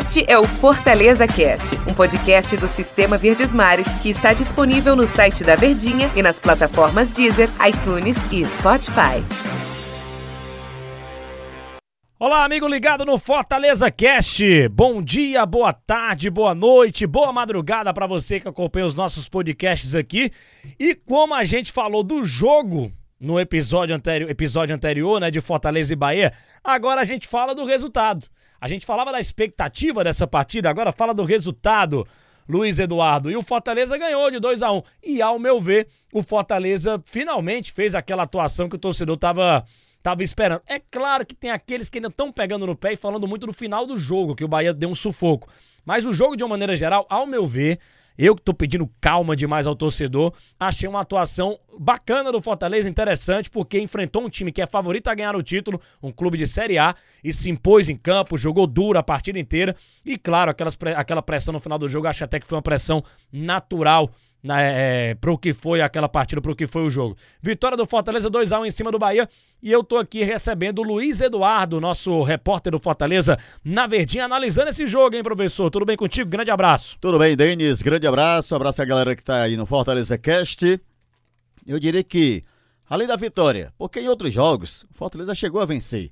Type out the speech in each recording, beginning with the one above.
Este é o Fortaleza Cast, um podcast do Sistema Verdes Mares que está disponível no site da Verdinha e nas plataformas Deezer, iTunes e Spotify. Olá, amigo ligado no Fortaleza Cast. Bom dia, boa tarde, boa noite, boa madrugada para você que acompanha os nossos podcasts aqui. E como a gente falou do jogo no episódio anterior, episódio anterior, né, de Fortaleza e Bahia, agora a gente fala do resultado. A gente falava da expectativa dessa partida, agora fala do resultado. Luiz Eduardo. E o Fortaleza ganhou de 2 a 1 um. E ao meu ver, o Fortaleza finalmente fez aquela atuação que o torcedor tava tava esperando. É claro que tem aqueles que ainda estão pegando no pé e falando muito do final do jogo, que o Bahia deu um sufoco. Mas o jogo, de uma maneira geral, ao meu ver, eu que tô pedindo calma demais ao torcedor, achei uma atuação bacana do Fortaleza, interessante, porque enfrentou um time que é favorito a ganhar o título, um clube de Série A, e se impôs em campo, jogou duro a partida inteira. E claro, aquelas, aquela pressão no final do jogo, acho até que foi uma pressão natural né, é, pro que foi aquela partida, pro que foi o jogo. Vitória do Fortaleza 2x1 em cima do Bahia. E eu tô aqui recebendo o Luiz Eduardo, nosso repórter do Fortaleza, na Verdinha, analisando esse jogo, hein, professor? Tudo bem contigo? Grande abraço. Tudo bem, Denis? Grande abraço. Abraço a galera que tá aí no Fortaleza Cast. Eu diria que, além da vitória, porque em outros jogos, o Fortaleza chegou a vencer.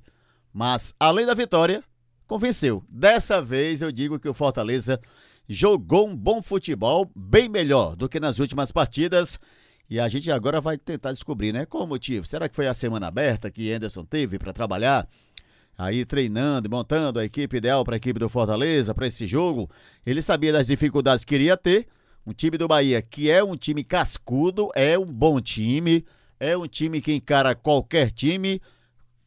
Mas, além da vitória, convenceu. Dessa vez eu digo que o Fortaleza jogou um bom futebol, bem melhor do que nas últimas partidas. E a gente agora vai tentar descobrir, né? Qual o motivo? Será que foi a semana aberta que Anderson teve para trabalhar? Aí treinando, montando a equipe ideal para a equipe do Fortaleza, para esse jogo. Ele sabia das dificuldades que iria ter. Um time do Bahia que é um time cascudo, é um bom time, é um time que encara qualquer time,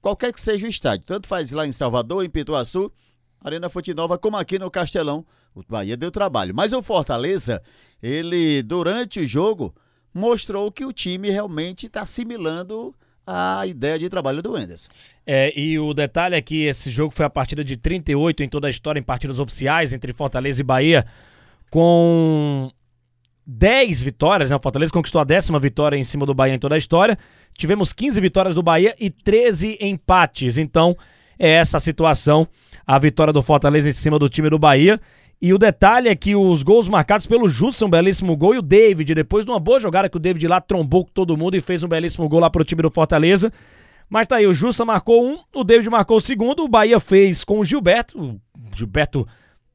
qualquer que seja o estádio. Tanto faz lá em Salvador, em Pituaçu, Arena Fonte Nova, como aqui no Castelão. O Bahia deu trabalho. Mas o Fortaleza, ele, durante o jogo, mostrou que o time realmente está assimilando a ideia de trabalho do Enderson. É, e o detalhe é que esse jogo foi a partida de 38 em toda a história, em partidas oficiais entre Fortaleza e Bahia, com 10 vitórias, né? O Fortaleza conquistou a décima vitória em cima do Bahia em toda a história. Tivemos 15 vitórias do Bahia e 13 empates. Então, é essa a situação. A vitória do Fortaleza em cima do time do Bahia. E o detalhe é que os gols marcados pelo Justo, um belíssimo gol, e o David, depois de uma boa jogada que o David lá trombou com todo mundo e fez um belíssimo gol lá pro time do Fortaleza. Mas tá aí, o Justa marcou um, o David marcou o segundo, o Bahia fez com o Gilberto, o Gilberto,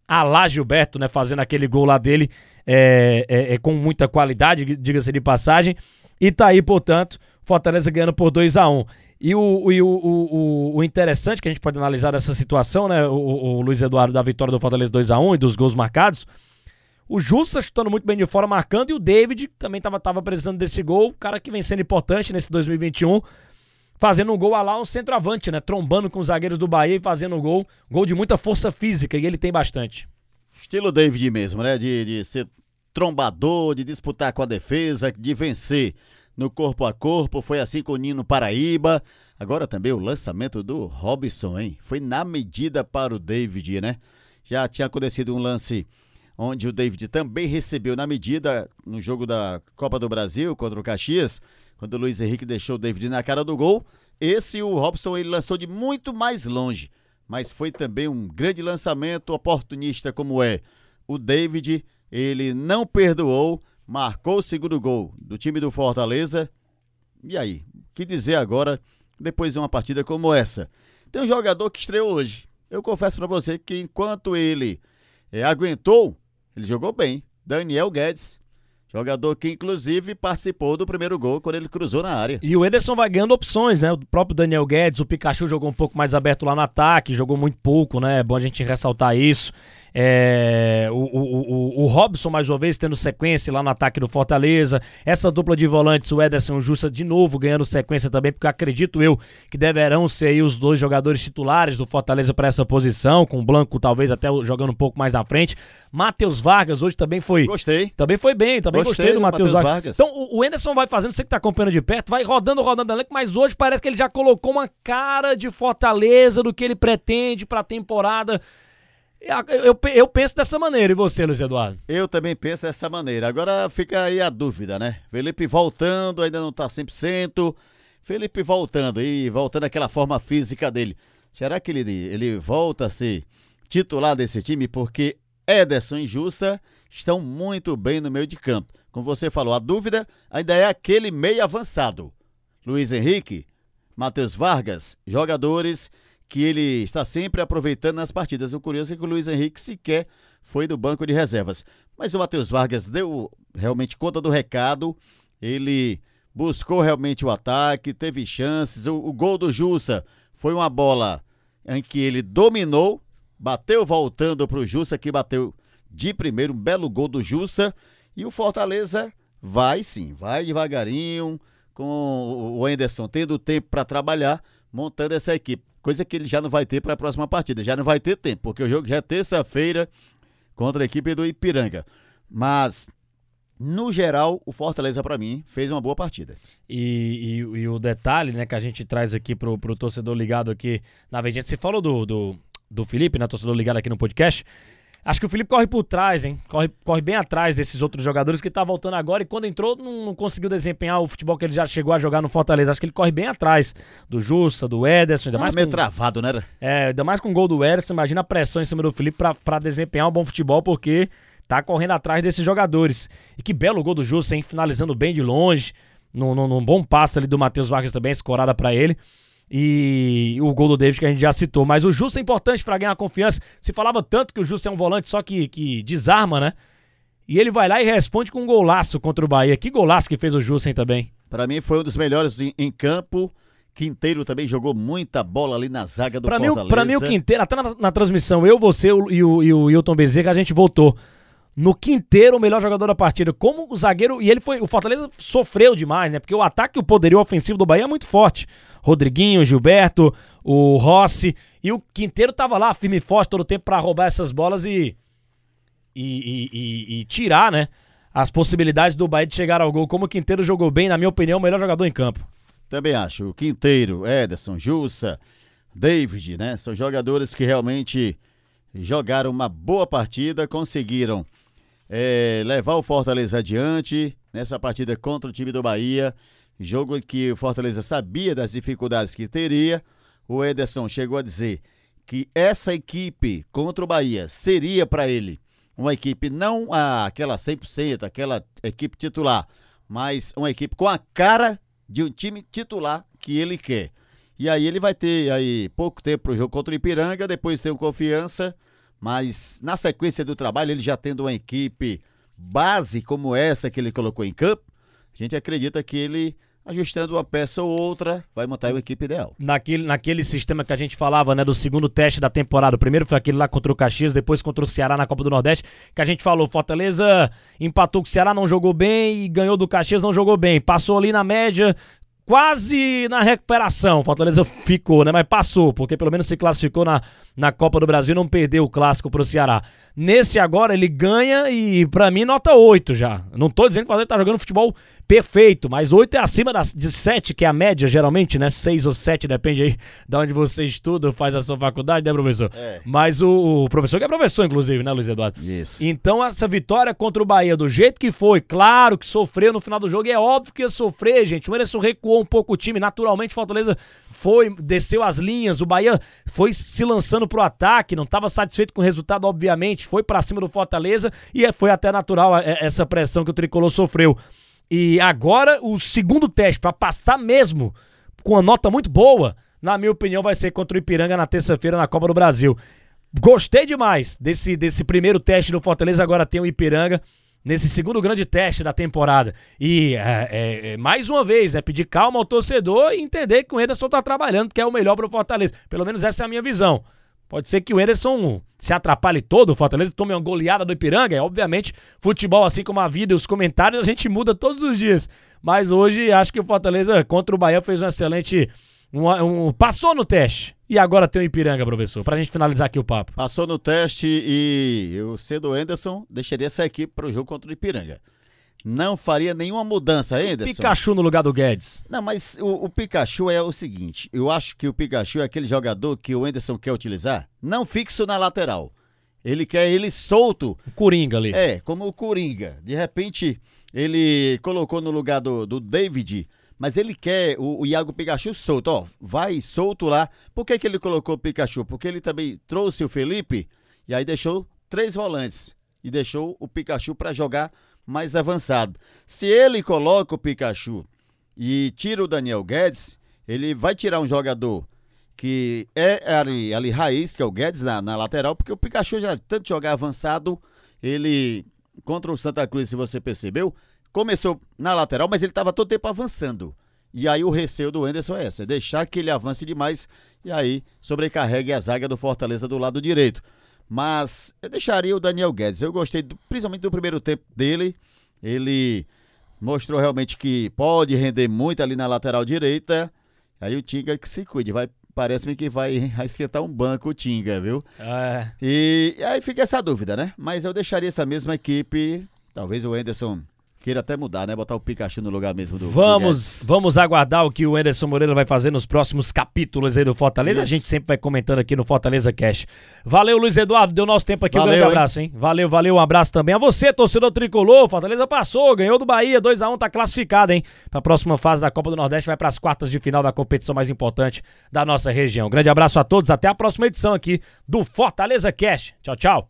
alá Gilberto, né, fazendo aquele gol lá dele é, é, é com muita qualidade, diga-se de passagem. E tá aí, portanto, Fortaleza ganhando por 2 a 1 um. E o, o, o, o, interessante que a gente pode analisar dessa situação, né? O, o Luiz Eduardo da vitória do Fortaleza 2x1 e dos gols marcados. O Justa chutando muito bem de fora, marcando, e o David também estava tava precisando desse gol. O cara que vem sendo importante nesse 2021, fazendo um gol a lá, um centroavante, né? Trombando com os zagueiros do Bahia e fazendo um gol. Gol de muita força física, e ele tem bastante. Estilo David mesmo, né? De, de ser trombador, de disputar com a defesa, de vencer no corpo a corpo, foi assim com o Nino Paraíba. Agora também o lançamento do Robson, hein? Foi na medida para o David, né? Já tinha acontecido um lance onde o David também recebeu na medida no jogo da Copa do Brasil contra o Caxias, quando o Luiz Henrique deixou o David na cara do gol. Esse o Robson ele lançou de muito mais longe, mas foi também um grande lançamento oportunista como é. O David, ele não perdoou, marcou o segundo gol do time do Fortaleza. E aí, o que dizer agora depois de uma partida como essa? Tem um jogador que estreou hoje. Eu confesso para você que enquanto ele é, aguentou, ele jogou bem. Daniel Guedes, jogador que inclusive participou do primeiro gol quando ele cruzou na área. E o Ederson vai ganhando opções, né? O próprio Daniel Guedes, o Pikachu jogou um pouco mais aberto lá no ataque, jogou muito pouco, né? É bom a gente ressaltar isso. É, o, o, o, o, Robson, mais uma vez, tendo sequência lá no ataque do Fortaleza. Essa dupla de volantes, o Ederson Justa, de novo ganhando sequência também, porque acredito eu que deverão ser aí os dois jogadores titulares do Fortaleza para essa posição, com o Blanco talvez até jogando um pouco mais na frente. Matheus Vargas hoje também foi. Gostei. Também foi bem, também gostei, gostei do Matheus Vargas. Vargas. Então o, o vai fazendo, você que tá acompanhando de perto, vai rodando, rodando elenco, mas hoje parece que ele já colocou uma cara de Fortaleza do que ele pretende para a temporada. Eu, eu, penso dessa maneira, e você, Luiz Eduardo? Eu também penso dessa maneira. Agora fica aí a dúvida, né? Felipe voltando, ainda não tá 100%. Felipe voltando e voltando àquela forma física dele. Será que ele, ele volta a ser titular desse time, porque Ederson e Jussa estão muito bem no meio de campo. Como você falou, a dúvida ainda é aquele meio avançado. Luiz Henrique, Matheus Vargas, jogadores que ele está sempre aproveitando nas partidas. O curioso é que o Luiz Henrique sequer foi do banco de reservas. Mas o Matheus Vargas deu realmente conta do recado. Ele buscou realmente o ataque, teve chances. O, o gol do Jussa foi uma bola em que ele dominou, bateu voltando para o Jussa, que bateu de primeiro, um belo gol do Jussa. E o Fortaleza vai sim, vai devagarinho, com o Enderson tendo tempo para trabalhar, montando essa equipe. Coisa que ele já não vai ter para a próxima partida, já não vai ter tempo, porque o jogo já é terça-feira contra a equipe do Ipiranga. Mas no geral, o Fortaleza, para mim, fez uma boa partida. E, e, e, o detalhe né, que a gente traz aqui pro, pro torcedor ligado aqui na Verdinha, você falou do, do, do Felipe, né, torcedor ligado aqui no podcast. Acho que o Felipe corre por trás, hein? Corre, corre bem atrás desses outros jogadores que tá voltando agora e quando entrou não, não, conseguiu desempenhar o futebol que ele já chegou a jogar no Fortaleza. Acho que ele corre bem atrás do Jussa, do Ederson, ainda ah, mais meio com, travado, né? É, ainda mais com o gol do Ederson. Imagina a pressão em cima do Felipe para desempenhar um bom futebol, porque tá correndo atrás desses jogadores. E que belo gol do Jussa, hein? Finalizando bem de longe, num, num, num bom passe ali do Matheus Vargas também, escorada para ele e o gol do David que a gente já citou. Mas o Justo é importante para ganhar confiança. Se falava tanto que o Justo é um volante só que, que desarma, né? E ele vai lá e responde com um golaço contra o Bahia. Que golaço que fez o Jussen também. Para mim foi um dos melhores em, em, campo. Quinteiro também jogou muita bola ali na zaga do pra Fortaleza. Mim, pra mim o Quinteiro, até na, na transmissão, eu, você e o, e o Hilton Bezerra, a gente voltou. No Quinteiro, o melhor jogador da partida. Como o zagueiro. E ele foi. O Fortaleza sofreu demais, né? Porque o ataque e o poderio ofensivo do Bahia é muito forte. Rodriguinho, Gilberto, o Rossi. E o Quinteiro tava lá, firme e forte, todo o tempo para roubar essas bolas e e, e, e, e, tirar, né? As possibilidades do Bahia de chegar ao gol. Como o Quinteiro jogou bem, na minha opinião, o melhor jogador em campo. Também acho. O Quinteiro, Ederson, Jussa, David, né? São jogadores que realmente jogaram uma boa partida, conseguiram é, levar o Fortaleza adiante nessa partida contra o time do Bahia. Jogo que o Fortaleza sabia das dificuldades que teria. O Ederson chegou a dizer que essa equipe contra o Bahia seria para ele uma equipe não aquela 100%, aquela equipe titular, mas uma equipe com a cara de um time titular que ele quer. E aí ele vai ter aí pouco tempo para o jogo contra o Ipiranga, depois tem o confiança, mas na sequência do trabalho, ele já tendo uma equipe base como essa que ele colocou em campo, a gente acredita que ele ajustando uma peça ou outra, vai montar a equipe ideal. Naquele, naquele sistema que a gente falava, né, do segundo teste da temporada, o primeiro foi aquele lá contra o Caxias, depois contra o Ceará na Copa do Nordeste, que a gente falou, Fortaleza empatou com o Ceará, não jogou bem, e ganhou do Caxias, não jogou bem. Passou ali na média, quase na recuperação. Fortaleza ficou, né? Mas passou, porque pelo menos se classificou na, na Copa do Brasil e não perdeu o clássico pro Ceará. Nesse agora ele ganha e para mim nota 8 já. Não tô dizendo que o Fortaleza tá jogando futebol perfeito, mas 8 é acima das, de 7, que é a média geralmente, né? 6 ou 7, depende aí de onde você estuda, faz a sua faculdade, né, professor? É. Mas o, o, professor que é professor, inclusive, né, Luiz Eduardo? Isso. Então essa vitória contra o Bahia, do jeito que foi, claro que sofreu no final do jogo, e é óbvio que ia sofrer, gente. O Emerson recuou um pouco o time, naturalmente Fortaleza foi, desceu as linhas, o Bahia foi se lançando pro ataque, não estava satisfeito com o resultado, obviamente, foi para cima do Fortaleza e é, foi até natural é, essa pressão que o Tricolor sofreu. E agora o segundo teste para passar mesmo com uma nota muito boa, na minha opinião, vai ser contra o Ipiranga na terça-feira na Copa do Brasil. Gostei demais desse, desse primeiro teste do Fortaleza, agora tem o Ipiranga nesse segundo grande teste da temporada. E é, é, é, mais uma vez, é pedir calma ao torcedor e entender que o Ederson tá trabalhando, que é o melhor pro Fortaleza. Pelo menos essa é a minha visão. Pode ser que o Ederson se atrapalhe todo, o Fortaleza tome uma goleada do Ipiranga. É, obviamente, futebol, assim como a vida e os comentários, a gente muda todos os dias. Mas hoje acho que o Fortaleza contra o Bahia fez um excelente. Um, um, passou no teste. E agora tem o Ipiranga, professor, pra gente finalizar aqui o papo. Passou no teste e o Anderson, deixaria essa equipe para o jogo contra o Ipiranga não faria nenhuma mudança, Anderson. Pikachu no lugar do Guedes. Não, mas o, o, Pikachu é o seguinte: eu acho que o Pikachu é aquele jogador que o Anderson quer utilizar, não fixo na lateral. Ele quer ele solto. O Coringa ali. É, como o Coringa. De repente, ele colocou no lugar do, do David mas ele quer o, o Iago Pikachu solto, ó, vai solto lá. Por que, que ele colocou o Pikachu? Porque ele também trouxe o Felipe e aí deixou três volantes e deixou o Pikachu para jogar mais avançado. Se ele coloca o Pikachu e tira o Daniel Guedes, ele vai tirar um jogador que é ali, ali raiz, que é o Guedes na, na lateral, porque o Pikachu já tanto jogar avançado, ele contra o Santa Cruz, se você percebeu, começou na lateral, mas ele estava todo tempo avançando. E aí o receio do Enderson é essa, é deixar que ele avance demais e aí sobrecarregue a zaga do Fortaleza do lado direito. Mas eu deixaria o Daniel Guedes. Eu gostei do, principalmente do primeiro tempo dele. Ele mostrou realmente que pode render muito ali na lateral direita. Aí o Tinga que se cuide, vai parece-me que vai esquentar um banco o Tinga, viu? É. E, e aí fica essa dúvida, né? Mas eu deixaria essa mesma equipe, talvez o Enderson queira até mudar, né? Botar o Pikachu no lugar mesmo do. Vamos, do vamos aguardar o que o Anderson Moreira vai fazer nos próximos capítulos aí do Fortaleza. Isso. A gente sempre vai comentando aqui no Fortaleza Cash. Valeu, Luiz Eduardo. Deu nosso tempo aqui. Valeu, um grande abraço, hein? Valeu, valeu. Um abraço também a você, torcedor tricolor. Fortaleza passou, ganhou do Bahia, 2x1, tá classificado, hein? Pra próxima fase da Copa do Nordeste, vai para as quartas de final da competição mais importante da nossa região. Grande abraço a todos. Até a próxima edição aqui do Fortaleza Cash. Tchau, tchau.